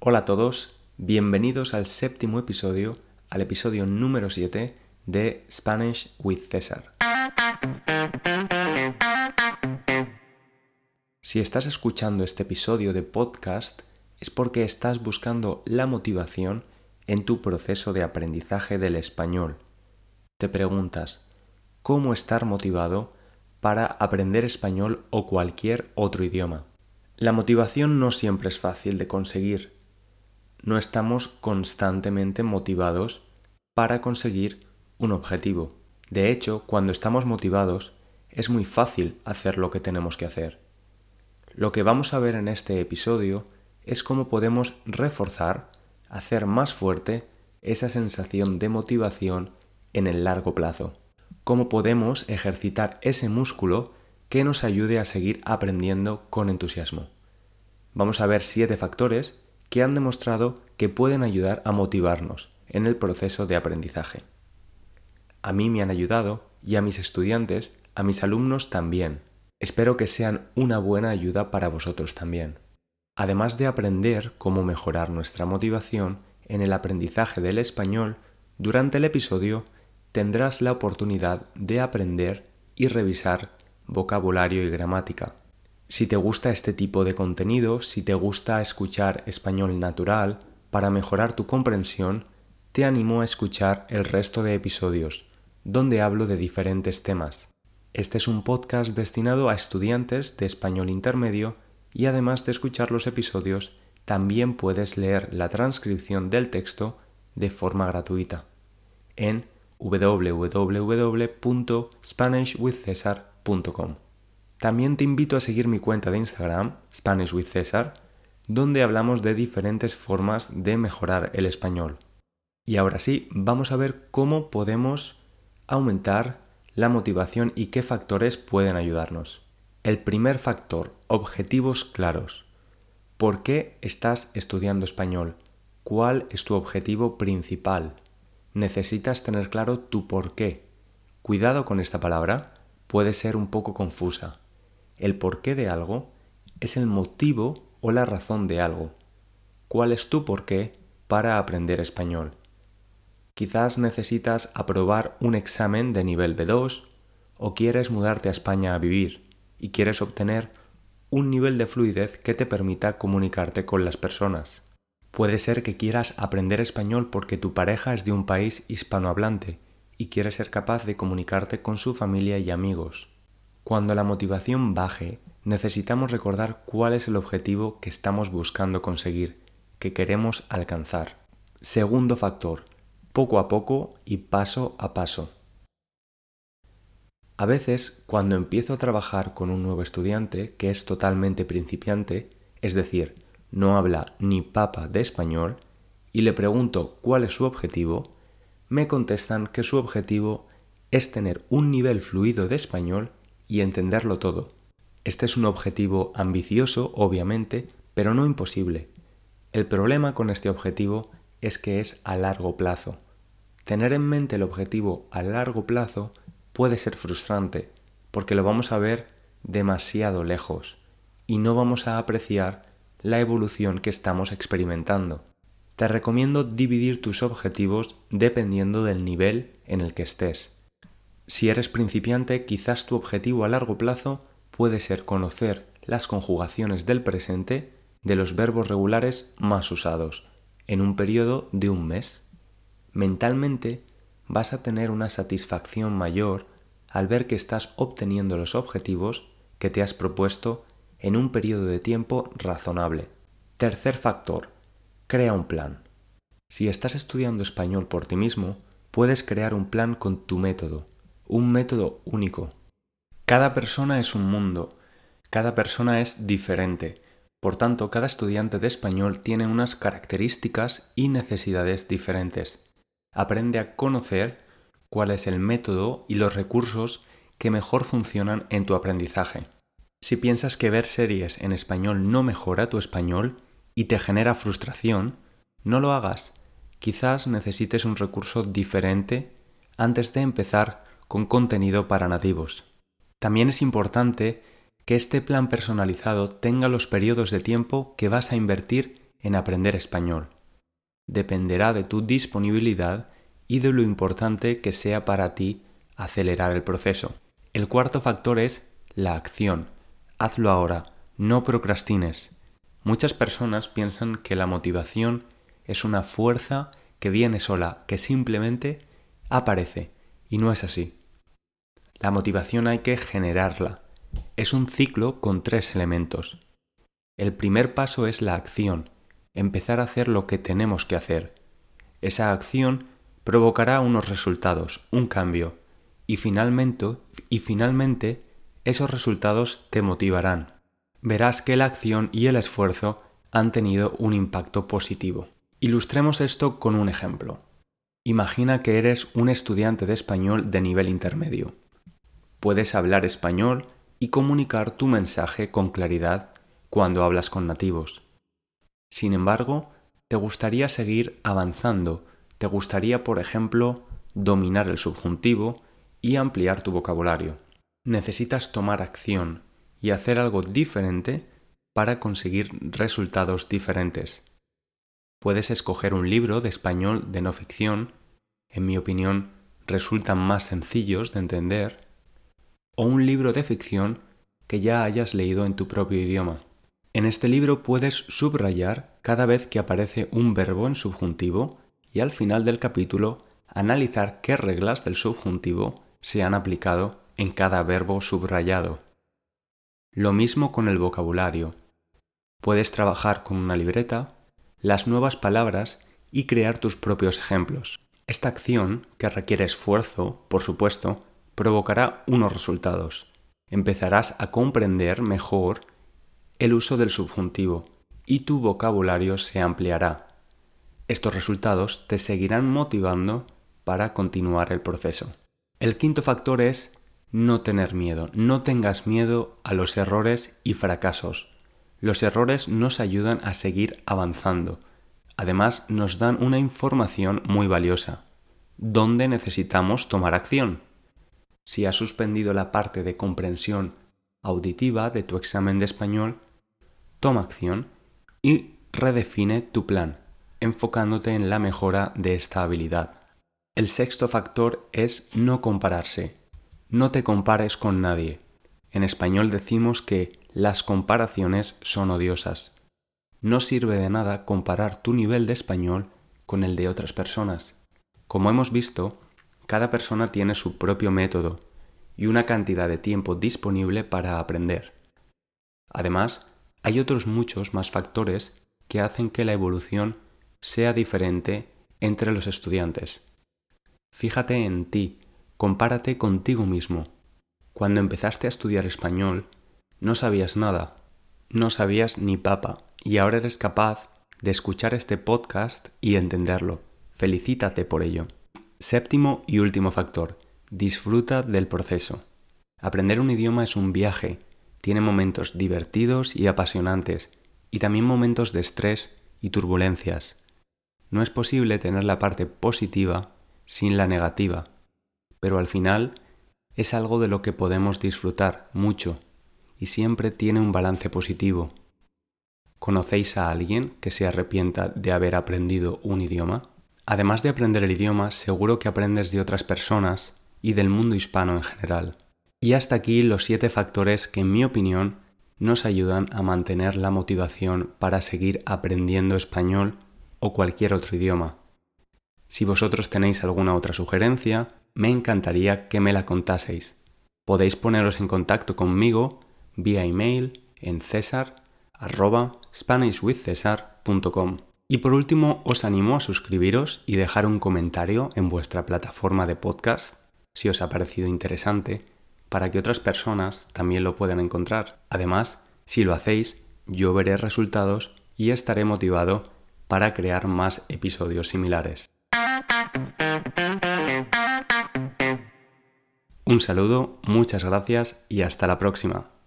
Hola a todos, bienvenidos al séptimo episodio, al episodio número 7 de Spanish with César. Si estás escuchando este episodio de podcast es porque estás buscando la motivación en tu proceso de aprendizaje del español. Te preguntas, ¿cómo estar motivado para aprender español o cualquier otro idioma? La motivación no siempre es fácil de conseguir. No estamos constantemente motivados para conseguir un objetivo. De hecho, cuando estamos motivados, es muy fácil hacer lo que tenemos que hacer. Lo que vamos a ver en este episodio es cómo podemos reforzar, hacer más fuerte esa sensación de motivación en el largo plazo. Cómo podemos ejercitar ese músculo que nos ayude a seguir aprendiendo con entusiasmo. Vamos a ver siete factores que han demostrado que pueden ayudar a motivarnos en el proceso de aprendizaje. A mí me han ayudado y a mis estudiantes, a mis alumnos también. Espero que sean una buena ayuda para vosotros también. Además de aprender cómo mejorar nuestra motivación en el aprendizaje del español, durante el episodio tendrás la oportunidad de aprender y revisar vocabulario y gramática. Si te gusta este tipo de contenido, si te gusta escuchar español natural para mejorar tu comprensión, te animo a escuchar el resto de episodios, donde hablo de diferentes temas. Este es un podcast destinado a estudiantes de español intermedio y además de escuchar los episodios, también puedes leer la transcripción del texto de forma gratuita en www.spanishwithcesar.com. También te invito a seguir mi cuenta de Instagram, Spanish with César, donde hablamos de diferentes formas de mejorar el español. Y ahora sí, vamos a ver cómo podemos aumentar la motivación y qué factores pueden ayudarnos. El primer factor, objetivos claros. ¿Por qué estás estudiando español? ¿Cuál es tu objetivo principal? Necesitas tener claro tu por qué. Cuidado con esta palabra, puede ser un poco confusa. El porqué de algo es el motivo o la razón de algo. ¿Cuál es tu porqué para aprender español? Quizás necesitas aprobar un examen de nivel B2 o quieres mudarte a España a vivir y quieres obtener un nivel de fluidez que te permita comunicarte con las personas. Puede ser que quieras aprender español porque tu pareja es de un país hispanohablante y quieres ser capaz de comunicarte con su familia y amigos. Cuando la motivación baje, necesitamos recordar cuál es el objetivo que estamos buscando conseguir, que queremos alcanzar. Segundo factor, poco a poco y paso a paso. A veces, cuando empiezo a trabajar con un nuevo estudiante que es totalmente principiante, es decir, no habla ni papa de español, y le pregunto cuál es su objetivo, me contestan que su objetivo es tener un nivel fluido de español y entenderlo todo. Este es un objetivo ambicioso, obviamente, pero no imposible. El problema con este objetivo es que es a largo plazo. Tener en mente el objetivo a largo plazo puede ser frustrante, porque lo vamos a ver demasiado lejos y no vamos a apreciar la evolución que estamos experimentando. Te recomiendo dividir tus objetivos dependiendo del nivel en el que estés. Si eres principiante, quizás tu objetivo a largo plazo puede ser conocer las conjugaciones del presente de los verbos regulares más usados en un periodo de un mes. Mentalmente vas a tener una satisfacción mayor al ver que estás obteniendo los objetivos que te has propuesto en un periodo de tiempo razonable. Tercer factor, crea un plan. Si estás estudiando español por ti mismo, puedes crear un plan con tu método, un método único. Cada persona es un mundo, cada persona es diferente, por tanto cada estudiante de español tiene unas características y necesidades diferentes. Aprende a conocer cuál es el método y los recursos que mejor funcionan en tu aprendizaje. Si piensas que ver series en español no mejora tu español y te genera frustración, no lo hagas. Quizás necesites un recurso diferente antes de empezar con contenido para nativos. También es importante que este plan personalizado tenga los periodos de tiempo que vas a invertir en aprender español. Dependerá de tu disponibilidad y de lo importante que sea para ti acelerar el proceso. El cuarto factor es la acción. Hazlo ahora, no procrastines. Muchas personas piensan que la motivación es una fuerza que viene sola, que simplemente aparece, y no es así. La motivación hay que generarla. Es un ciclo con tres elementos. El primer paso es la acción, empezar a hacer lo que tenemos que hacer. Esa acción provocará unos resultados, un cambio, y finalmente, esos resultados te motivarán. Verás que la acción y el esfuerzo han tenido un impacto positivo. Ilustremos esto con un ejemplo. Imagina que eres un estudiante de español de nivel intermedio. Puedes hablar español y comunicar tu mensaje con claridad cuando hablas con nativos. Sin embargo, te gustaría seguir avanzando, te gustaría, por ejemplo, dominar el subjuntivo y ampliar tu vocabulario. Necesitas tomar acción y hacer algo diferente para conseguir resultados diferentes. Puedes escoger un libro de español de no ficción, en mi opinión resultan más sencillos de entender, o un libro de ficción que ya hayas leído en tu propio idioma. En este libro puedes subrayar cada vez que aparece un verbo en subjuntivo y al final del capítulo analizar qué reglas del subjuntivo se han aplicado en cada verbo subrayado. Lo mismo con el vocabulario. Puedes trabajar con una libreta las nuevas palabras y crear tus propios ejemplos. Esta acción, que requiere esfuerzo, por supuesto, provocará unos resultados. Empezarás a comprender mejor el uso del subjuntivo y tu vocabulario se ampliará. Estos resultados te seguirán motivando para continuar el proceso. El quinto factor es no tener miedo. No tengas miedo a los errores y fracasos. Los errores nos ayudan a seguir avanzando. Además, nos dan una información muy valiosa, ¿Dónde necesitamos tomar acción. Si has suspendido la parte de comprensión auditiva de tu examen de español, toma acción y redefine tu plan, enfocándote en la mejora de esta habilidad. El sexto factor es no compararse. No te compares con nadie. En español decimos que las comparaciones son odiosas. No sirve de nada comparar tu nivel de español con el de otras personas. Como hemos visto, cada persona tiene su propio método y una cantidad de tiempo disponible para aprender. Además, hay otros muchos más factores que hacen que la evolución sea diferente entre los estudiantes. Fíjate en ti, compárate contigo mismo. Cuando empezaste a estudiar español, no sabías nada, no sabías ni papa, y ahora eres capaz de escuchar este podcast y entenderlo. Felicítate por ello. Séptimo y último factor, disfruta del proceso. Aprender un idioma es un viaje, tiene momentos divertidos y apasionantes, y también momentos de estrés y turbulencias. No es posible tener la parte positiva sin la negativa, pero al final es algo de lo que podemos disfrutar mucho y siempre tiene un balance positivo. ¿Conocéis a alguien que se arrepienta de haber aprendido un idioma? Además de aprender el idioma, seguro que aprendes de otras personas y del mundo hispano en general. Y hasta aquí los siete factores que en mi opinión nos ayudan a mantener la motivación para seguir aprendiendo español o cualquier otro idioma. Si vosotros tenéis alguna otra sugerencia, me encantaría que me la contaseis. Podéis poneros en contacto conmigo vía email en cesar.spanishwithcesar.com. Y por último, os animo a suscribiros y dejar un comentario en vuestra plataforma de podcast si os ha parecido interesante, para que otras personas también lo puedan encontrar. Además, si lo hacéis, yo veré resultados y estaré motivado para crear más episodios similares. Un saludo, muchas gracias y hasta la próxima.